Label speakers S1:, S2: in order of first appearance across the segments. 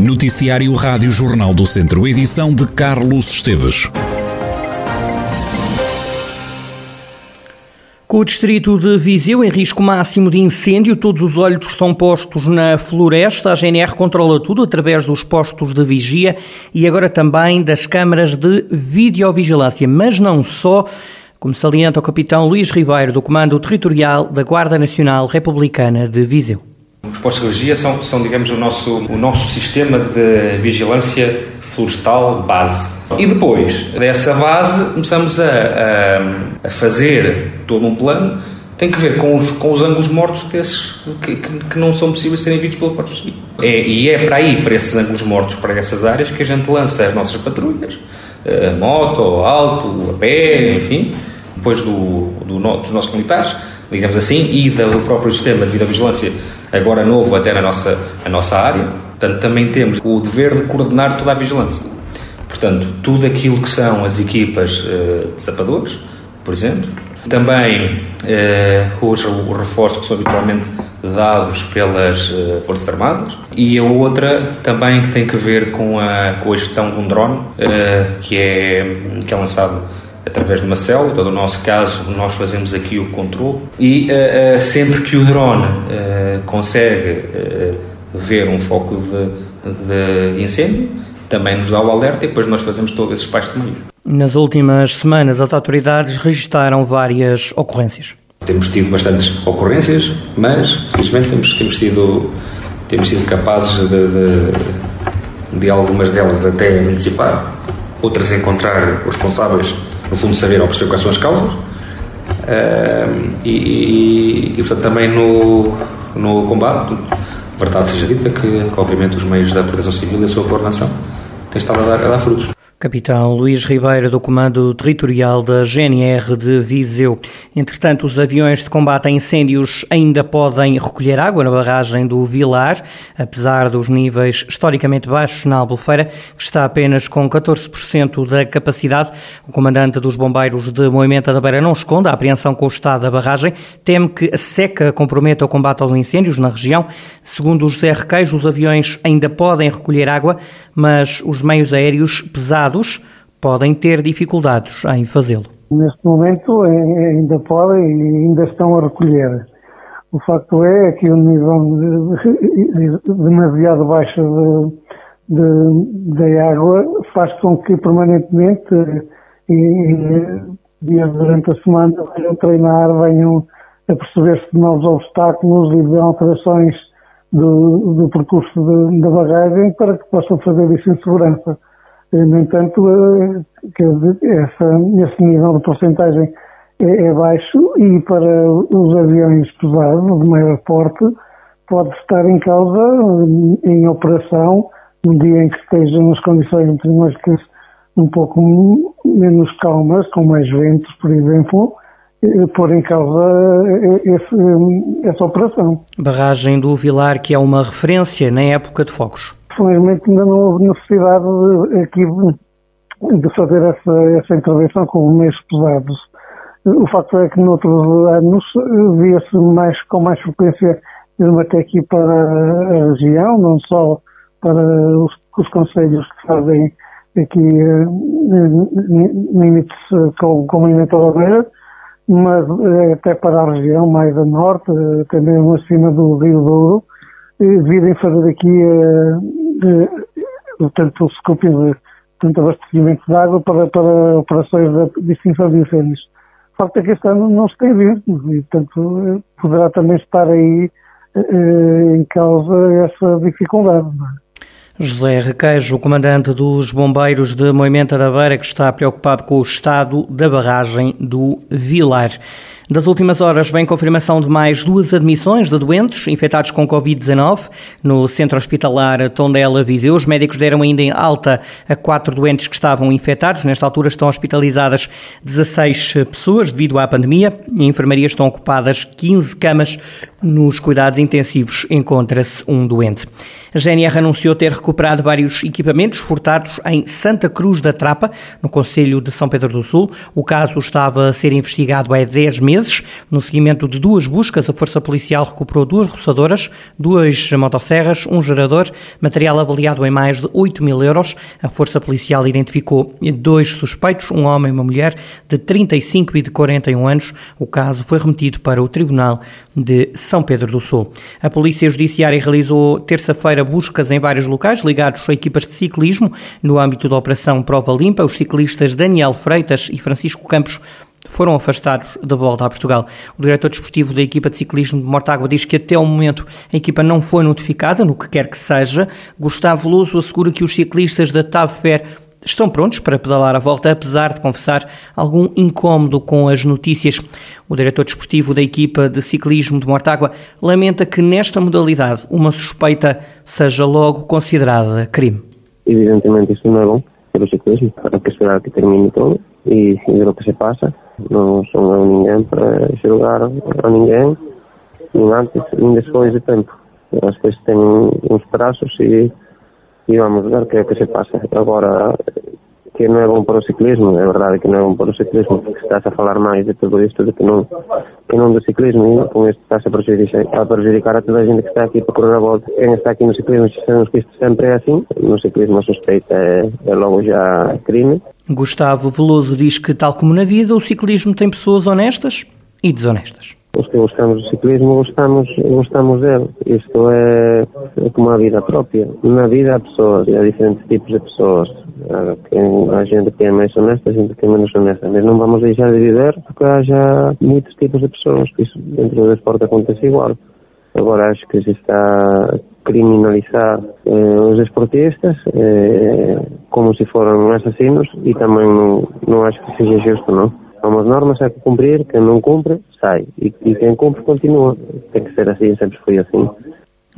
S1: Noticiário Rádio Jornal do Centro, edição de Carlos Esteves.
S2: Com o distrito de Viseu em risco máximo de incêndio, todos os olhos estão postos na floresta. A GNR controla tudo através dos postos de vigia e agora também das câmaras de videovigilância. Mas não só, como salienta o capitão Luís Ribeiro, do Comando Territorial da Guarda Nacional Republicana de Viseu.
S3: Os vigia são, são digamos, o nosso, o nosso sistema de vigilância florestal base. E depois dessa base começamos a, a, a fazer todo um plano tem que ver com os, com os ângulos mortos desses que, que, que não são possíveis serem vistos portos de é, E é para aí, para esses ângulos mortos, para essas áreas, que a gente lança as nossas patrulhas, a moto, alto, a pé, enfim, depois do, do, dos nossos militares, digamos assim, e do próprio sistema de vigilância agora novo até na nossa, a nossa área. Portanto, também temos o dever de coordenar toda a vigilância. Portanto, tudo aquilo que são as equipas uh, de sapadores, por exemplo. Também uh, os, os reforços que são habitualmente dados pelas uh, Forças Armadas. E a outra também que tem que ver com a, com a gestão de um drone, que, é, que é lançado através de uma célula, no nosso caso nós fazemos aqui o controle e uh, uh, sempre que o drone uh, consegue ver um foco de, de, incêndio, também nos dá o alerta e depois nós fazemos todo esse espaço de meio.
S2: Nas últimas semanas as autoridades registaram várias ocorrências.
S3: Temos tido bastantes ocorrências, mas felizmente temos, temos, sido, temos sido capazes de, de, de algumas delas até antecipar, outras encontrar os responsáveis no fundo, saber ou perceber quais são as causas. Uh, e, e, e, portanto, também no, no combate, verdade seja dita, que, obviamente os meios da proteção civil e a sua coordenação têm estado a dar, a dar frutos.
S2: Capitão Luís Ribeiro, do Comando Territorial da GNR de Viseu. Entretanto, os aviões de combate a incêndios ainda podem recolher água na barragem do Vilar, apesar dos níveis historicamente baixos na Albufeira, que está apenas com 14% da capacidade. O comandante dos bombeiros de Moimenta da Beira não esconde a apreensão com o estado da barragem, teme que a seca comprometa o combate aos incêndios na região. Segundo o José os aviões ainda podem recolher água, mas os meios aéreos pesados podem ter dificuldades em fazê-lo.
S4: Neste momento ainda podem e ainda estão a recolher. O facto é que o nível demasiado baixo de, de, de, água faz com que permanentemente e, dias durante a semana venham treinar, venham a perceber-se de novos obstáculos e de alterações do, do percurso da barragem para que possam fazer isso em segurança. No entanto, eh, essa, esse nível de porcentagem é, é, baixo e para os aviões pesados, de maior porte, pode estar em causa, em operação, um dia em que estejam as condições meteorológicas um pouco menos calmas, com mais ventos, por exemplo, pôr em causa eh, esse, essa operação.
S2: Barragem do Vilar, que é uma referência na época de fogos.
S4: Felizmente ainda não houve necessidade de, aqui de fazer essa, essa intervenção com meios pesados. O facto é que noutros anos via-se mais, com mais frequência mesmo até aqui para a região, não só para os, os conselhos que fazem aqui eh, limites com, com o Movimento Alaveira, mas eh, até para a região mais a norte, eh, também acima do Rio Douro, virem fazer aqui tanto o scoping de tanto abastecimento de água para, para operações de extinção de incêndios. O facto é que este ano não se tem visto e, portanto, poderá também estar aí em causa essa dificuldade. É?
S2: José Requeijo, comandante dos bombeiros de Moimenta da Beira, que está preocupado com o estado da barragem do Vilar. Das últimas horas vem confirmação de mais duas admissões de doentes infectados com Covid-19 no centro hospitalar Tondela Viseu. Os médicos deram ainda em alta a quatro doentes que estavam infectados. Nesta altura estão hospitalizadas 16 pessoas devido à pandemia. Em enfermaria estão ocupadas 15 camas Nos cuidados intensivos encontra-se um doente. A GNR anunciou ter recuperado vários equipamentos furtados em Santa Cruz da Trapa, no Conselho de São Pedro do Sul. O caso estava a ser investigado há 10 meses. No seguimento de duas buscas, a Força Policial recuperou duas roçadoras, duas motosserras, um gerador, material avaliado em mais de 8 mil euros. A Força Policial identificou dois suspeitos, um homem e uma mulher, de 35 e de 41 anos. O caso foi remetido para o Tribunal de São Pedro do Sul. A Polícia Judiciária realizou terça-feira buscas em vários locais ligados a equipas de ciclismo. No âmbito da Operação Prova Limpa, os ciclistas Daniel Freitas e Francisco Campos foram afastados da volta a Portugal. O diretor desportivo da equipa de ciclismo de Mortágua diz que até o momento a equipa não foi notificada, no que quer que seja. Gustavo Luso assegura que os ciclistas da TAV Fair estão prontos para pedalar a volta, apesar de confessar algum incómodo com as notícias. O diretor desportivo da equipa de ciclismo de Mortágua lamenta que nesta modalidade uma suspeita seja logo considerada crime.
S5: Evidentemente isso não é bom para o ciclismo, há que esperar que termine tudo e, e ver o que se passa. Não sou ninguém para julgar a ninguém, nem antes nem depois de tempo. As coisas têm uns traços e e vamos ver que é que se passa. Agora, que não é bom para o ciclismo, é verdade que não é bom para o ciclismo, porque está-se a falar mais de tudo isto do que não, que não do ciclismo, e com isto está-se a prejudicar, a prejudicar a toda a gente que está aqui para correr a volta. Quem está aqui no ciclismo, sabemos que isto sempre é assim, no ciclismo a suspeita é, é logo já crime.
S2: Gustavo Veloso diz que, tal como na vida, o ciclismo tem pessoas honestas e desonestas.
S5: Os que gostamos do ciclismo gostamos, gostamos dele. Isto é, é como a vida própria. Na vida há pessoas, há diferentes tipos de pessoas. Há, há gente que é mais honesta, há gente que é menos honesta. Mas não vamos deixar de viver porque há já muitos tipos de pessoas. Isso dentro do desporto acontece igual. Agora acho que se está criminalizar eh, os esportistas eh, como se foram assassinos e também não, não acho que seja justo, não. Há umas normas há que cumprir, quem não cumpre, sai. E, e quem cumpre, continua. Tem que ser assim, sempre foi assim.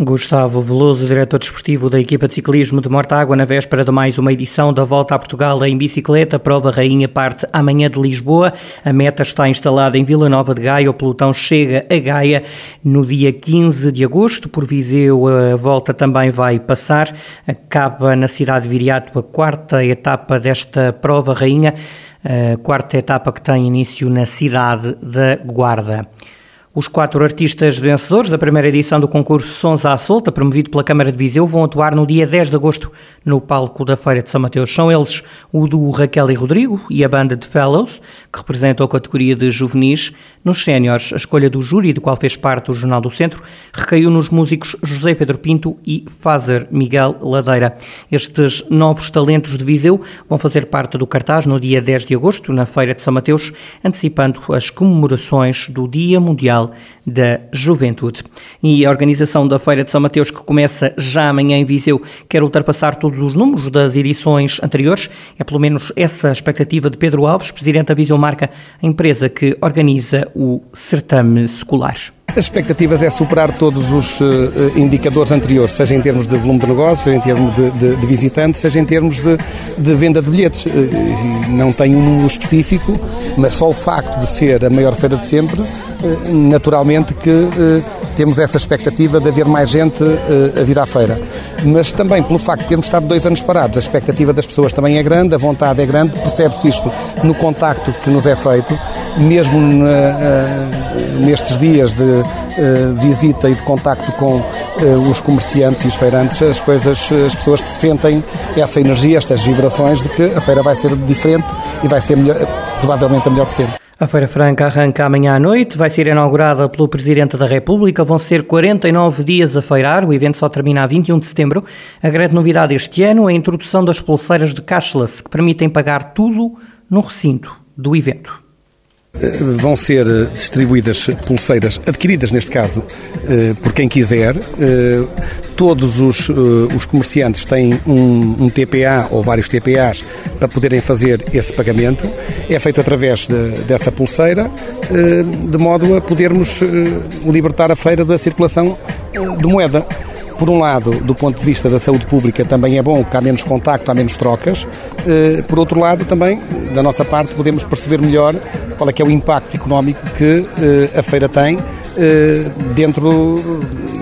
S2: Gustavo Veloso, diretor desportivo da equipa de ciclismo de Mortágua, na véspera de mais uma edição da Volta a Portugal em bicicleta. Prova Rainha parte amanhã de Lisboa. A meta está instalada em Vila Nova de Gaia. O pelotão chega a Gaia no dia 15 de agosto. Por Viseu, a volta também vai passar. Acaba na cidade de Viriato a quarta etapa desta Prova Rainha quarta etapa que tem início na cidade da Guarda. Os quatro artistas vencedores da primeira edição do concurso Sons à Solta, promovido pela Câmara de Viseu, vão atuar no dia 10 de agosto no palco da Feira de São Mateus. São eles o duo Raquel e Rodrigo e a banda de Fellows, que representam a categoria de juvenis. Nos séniores, a escolha do júri, do qual fez parte o Jornal do Centro, recaiu nos músicos José Pedro Pinto e Fazer Miguel Ladeira. Estes novos talentos de Viseu vão fazer parte do cartaz no dia 10 de agosto, na Feira de São Mateus, antecipando as comemorações do Dia Mundial da Juventude. E a organização da Feira de São Mateus, que começa já amanhã em Viseu, quer ultrapassar todos os números das edições anteriores. É pelo menos essa a expectativa de Pedro Alves, presidente da Viseu Marca, a empresa que organiza o certame escolar.
S6: As expectativas é superar todos os uh, indicadores anteriores, seja em termos de volume de negócio, seja em termos de, de, de visitantes, seja em termos de, de venda de bilhetes. Uh, não tem um número específico, mas só o facto de ser a maior feira de sempre, naturalmente que temos essa expectativa de haver mais gente a vir à feira. Mas também pelo facto de termos estado dois anos parados, a expectativa das pessoas também é grande, a vontade é grande, percebe-se isto no contacto que nos é feito, mesmo nestes dias de uh, visita e de contacto com uh, os comerciantes e os feirantes, as coisas, as pessoas sentem essa energia, estas vibrações de que a feira vai ser diferente e vai ser melhor, provavelmente a melhor de sempre.
S2: A Feira Franca arranca amanhã à noite, vai ser inaugurada pelo Presidente da República, vão ser 49 dias a feirar, o evento só termina a 21 de setembro. A grande novidade este ano é a introdução das pulseiras de cashless, que permitem pagar tudo no recinto do evento.
S6: Eh, vão ser eh, distribuídas pulseiras, adquiridas neste caso, eh, por quem quiser. Todos os, os comerciantes têm um, um, TPA ou vários TPAs para poderem fazer esse pagamento. É feito através de, dessa pulseira, de modo a podermos libertar a feira da circulação de moeda. Por um lado, do ponto de vista da saúde pública, também é bom que há menos contacto, há menos trocas. Eh, por outro lado, também, da nossa parte, podemos perceber melhor qual é que é o impacto económico que eh, a feira tem dentro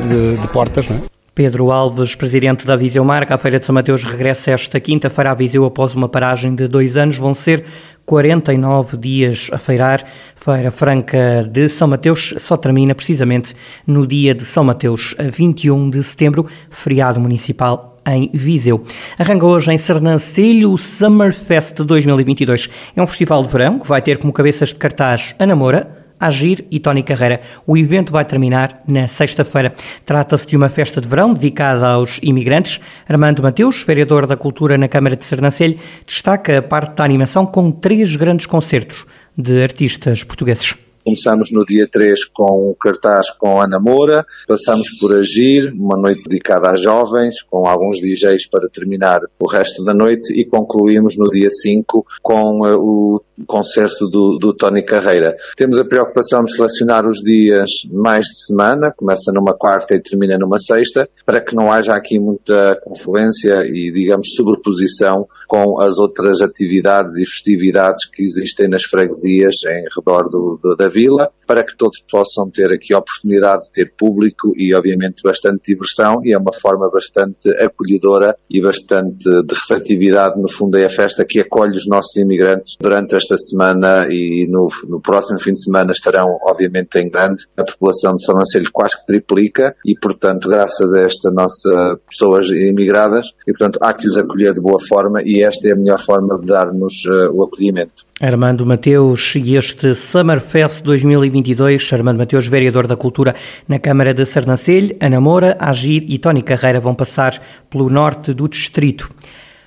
S6: de, de portas, não é?
S2: Pedro Alves, presidente da Viseu Marca, a Feira de São Mateus regressa esta quinta-feira à Viseu após uma paragem de dois anos. Vão ser 49 dias a feirar. Feira Franca de São Mateus só termina precisamente no dia de São Mateus, 21 de setembro, feriado municipal em Viseu. Arranca hoje em Sernancelho o Summerfest 2022. É um festival de verão que vai ter como cabeças de cartaz a Namora, Agir e Tony Carreira. O evento vai terminar na sexta-feira. Trata-se de uma festa de verão dedicada aos imigrantes. Armando Mateus, vereador da Cultura na Câmara de Sernancelho, destaca a parte da animação com três grandes concertos de artistas portugueses.
S7: Começamos no dia 3 com um cartaz com Ana Moura, passamos por Agir, uma noite dedicada a jovens, com alguns DJs para terminar o resto da noite e concluímos no dia 5 com uh, o concerto do, do Tony Carreira. Temos a preocupação de selecionar os dias mais de semana, começa numa quarta e termina numa sexta, para que não haja aqui muita confluência e, digamos, sobreposição com as outras atividades e festividades que existem nas freguesias em redor do, do, da vila, para que todos possam ter aqui a oportunidade de ter público e, obviamente, bastante diversão e é uma forma bastante acolhedora e bastante de receptividade, no fundo, é a festa que acolhe os nossos imigrantes durante esta semana e no, no próximo fim de semana estarão, obviamente, em grande. A população de São Lancelho quase que triplica e, portanto, graças a esta nossa pessoas imigradas, e, portanto, há que os acolher de boa forma e esta é a melhor forma de dar-nos uh, o acolhimento.
S2: Armando Mateus e este Summerfest 2022, Armando Mateus, vereador da Cultura na Câmara de Sernancelho, Ana Moura, Agir e Tony Carreira vão passar pelo norte do distrito.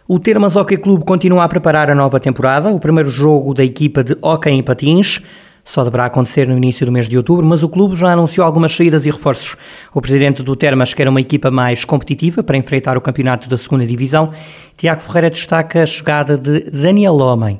S2: O Termas Hockey Clube continua a preparar a nova temporada. O primeiro jogo da equipa de hockey em patins só deverá acontecer no início do mês de outubro, mas o clube já anunciou algumas saídas e reforços. O presidente do Termas quer uma equipa mais competitiva para enfrentar o campeonato da segunda divisão. Tiago Ferreira destaca a chegada de Daniel Homem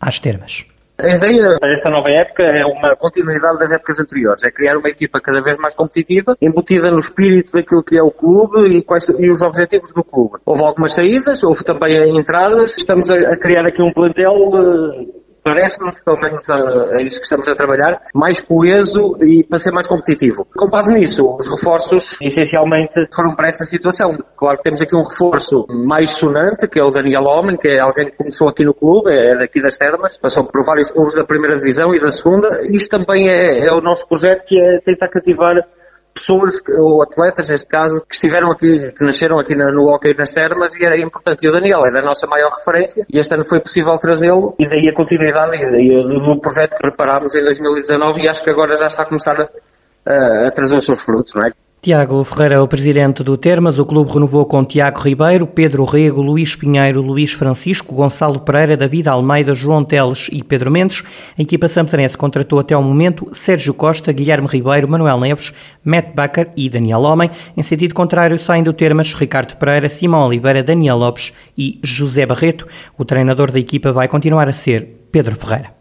S2: às Termas.
S8: A ideia desta nova época é uma continuidade das épocas anteriores, é criar uma equipa cada vez mais competitiva, embutida no espírito daquilo que é o clube e, quais, e os objetivos do clube. Houve algumas saídas, houve também entradas, estamos a, a criar aqui um plantel uh, parece-nos, pelo menos é isso que estamos a trabalhar, mais coeso e para ser mais competitivo. Com base nisso, os reforços essencialmente foram para essa situação. Claro que temos aqui um reforço mais sonante, que é o Daniel Homem, que é alguém que começou aqui no clube, é daqui das Termas, passou por vários clubes da primeira divisão e da segunda. Isto também é, é o nosso projeto, que é tentar cativar pessoas, ou atletas neste caso, que estiveram aqui, que nasceram aqui no hockey nas termas e era importante. E o Daniel era a nossa maior referência e este ano foi possível trazê-lo e daí a continuidade e daí do projeto que preparámos em 2019 e acho que agora já está a começar a, a trazer os seus frutos, não é?
S2: Tiago Ferreira é o presidente do Termas. O clube renovou com Tiago Ribeiro, Pedro Rego, Luís Pinheiro, Luís Francisco, Gonçalo Pereira, David Almeida, João Teles e Pedro Mendes. A equipa samparense contratou até ao momento Sérgio Costa, Guilherme Ribeiro, Manuel Neves, Matt Baker e Daniel Homem. Em sentido contrário, saem do Termas Ricardo Pereira, Simão Oliveira, Daniel Lopes e José Barreto. O treinador da equipa vai continuar a ser Pedro Ferreira.